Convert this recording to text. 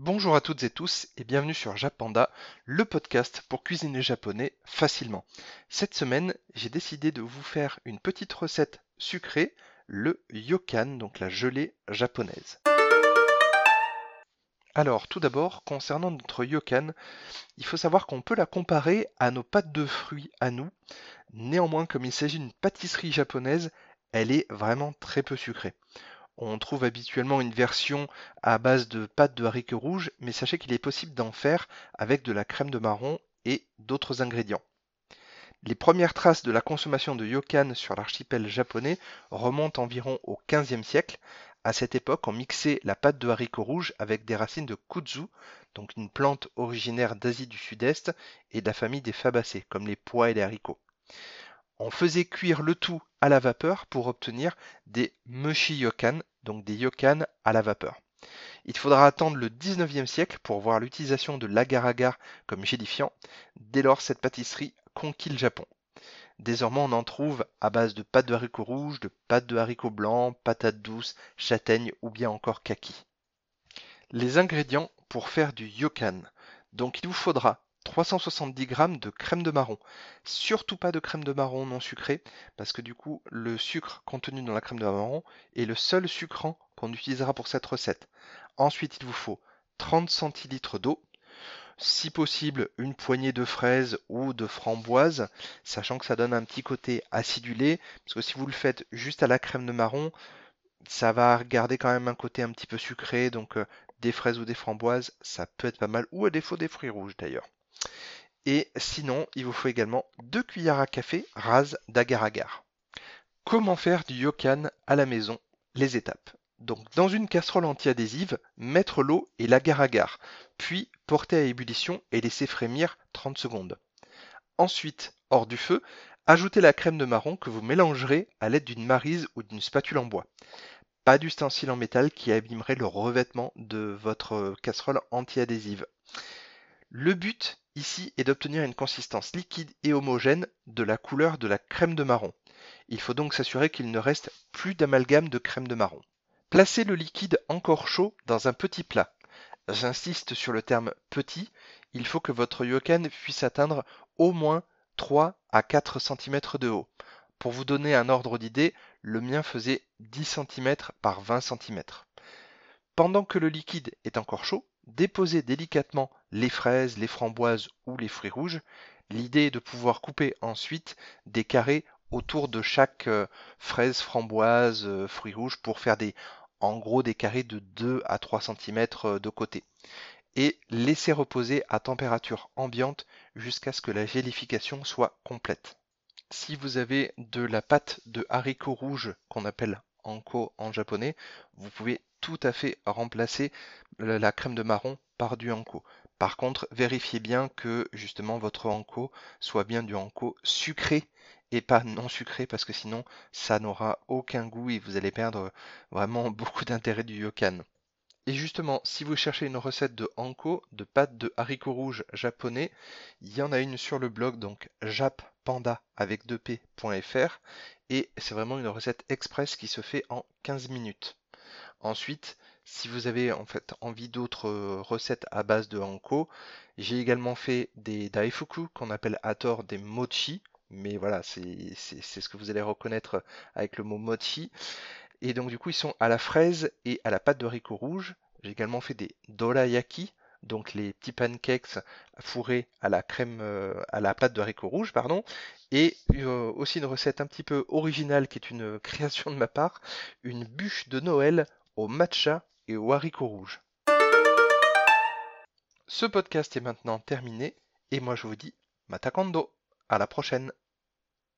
Bonjour à toutes et tous et bienvenue sur Japanda, le podcast pour cuisiner japonais facilement. Cette semaine, j'ai décidé de vous faire une petite recette sucrée, le yokan, donc la gelée japonaise. Alors, tout d'abord, concernant notre yokan, il faut savoir qu'on peut la comparer à nos pâtes de fruits à nous. Néanmoins, comme il s'agit d'une pâtisserie japonaise, elle est vraiment très peu sucrée. On trouve habituellement une version à base de pâte de haricots rouges, mais sachez qu'il est possible d'en faire avec de la crème de marron et d'autres ingrédients. Les premières traces de la consommation de yokan sur l'archipel japonais remontent environ au XVe siècle. À cette époque, on mixait la pâte de haricots rouges avec des racines de kudzu, donc une plante originaire d'Asie du Sud-Est et de la famille des fabacées, comme les pois et les haricots. On faisait cuire le tout à la vapeur pour obtenir des mushi yokan, donc des yokan à la vapeur. Il faudra attendre le 19e siècle pour voir l'utilisation de l'agar-agar comme gélifiant. Dès lors, cette pâtisserie conquit le Japon. Désormais, on en trouve à base de pâte de haricots rouges, de pâte de haricots blancs, patates douces, châtaignes ou bien encore kaki. Les ingrédients pour faire du yokan. Donc il vous faudra 370 g de crème de marron. Surtout pas de crème de marron non sucrée, parce que du coup, le sucre contenu dans la crème de marron est le seul sucrant qu'on utilisera pour cette recette. Ensuite, il vous faut 30 centilitres d'eau, si possible une poignée de fraises ou de framboises, sachant que ça donne un petit côté acidulé, parce que si vous le faites juste à la crème de marron, ça va garder quand même un côté un petit peu sucré, donc euh, des fraises ou des framboises, ça peut être pas mal, ou à défaut des fruits rouges d'ailleurs. Et sinon, il vous faut également 2 cuillères à café rases d'agar-agar. Comment faire du yokan à la maison? Les étapes. Donc dans une casserole anti-adhésive, mettre l'eau et l'agar-agar, puis porter à ébullition et laisser frémir 30 secondes. Ensuite, hors du feu, ajoutez la crème de marron que vous mélangerez à l'aide d'une marise ou d'une spatule en bois. Pas d'ustensile en métal qui abîmerait le revêtement de votre casserole anti-adhésive. Le but ici est d'obtenir une consistance liquide et homogène de la couleur de la crème de marron. Il faut donc s'assurer qu'il ne reste plus d'amalgame de crème de marron. Placez le liquide encore chaud dans un petit plat. J'insiste sur le terme petit, il faut que votre yokan puisse atteindre au moins 3 à 4 cm de haut. Pour vous donner un ordre d'idée, le mien faisait 10 cm par 20 cm. Pendant que le liquide est encore chaud, déposez délicatement les fraises, les framboises ou les fruits rouges. L'idée est de pouvoir couper ensuite des carrés autour de chaque euh, fraise, framboise, euh, fruits rouges pour faire des, en gros des carrés de 2 à 3 cm euh, de côté. Et laisser reposer à température ambiante jusqu'à ce que la gélification soit complète. Si vous avez de la pâte de haricots rouges qu'on appelle anko en japonais, vous pouvez tout à fait remplacer la crème de marron par du anko. Par contre, vérifiez bien que justement votre anko soit bien du anko sucré et pas non sucré parce que sinon ça n'aura aucun goût et vous allez perdre vraiment beaucoup d'intérêt du yokan. Et justement, si vous cherchez une recette de anko, de pâte de haricots rouges japonais, il y en a une sur le blog, donc jappanda avec 2p.fr, et c'est vraiment une recette express qui se fait en 15 minutes. Ensuite, si vous avez en fait envie d'autres euh, recettes à base de hanko, j'ai également fait des daifuku qu'on appelle à tort des mochi, mais voilà, c'est ce que vous allez reconnaître avec le mot mochi. Et donc du coup, ils sont à la fraise et à la pâte de haricot rouge. J'ai également fait des dorayaki, donc les petits pancakes fourrés à la crème, euh, à la pâte de haricot rouge, pardon, et euh, aussi une recette un petit peu originale qui est une création de ma part, une bûche de Noël au matcha et au haricot rouge. Ce podcast est maintenant terminé et moi je vous dis matakando. À la prochaine.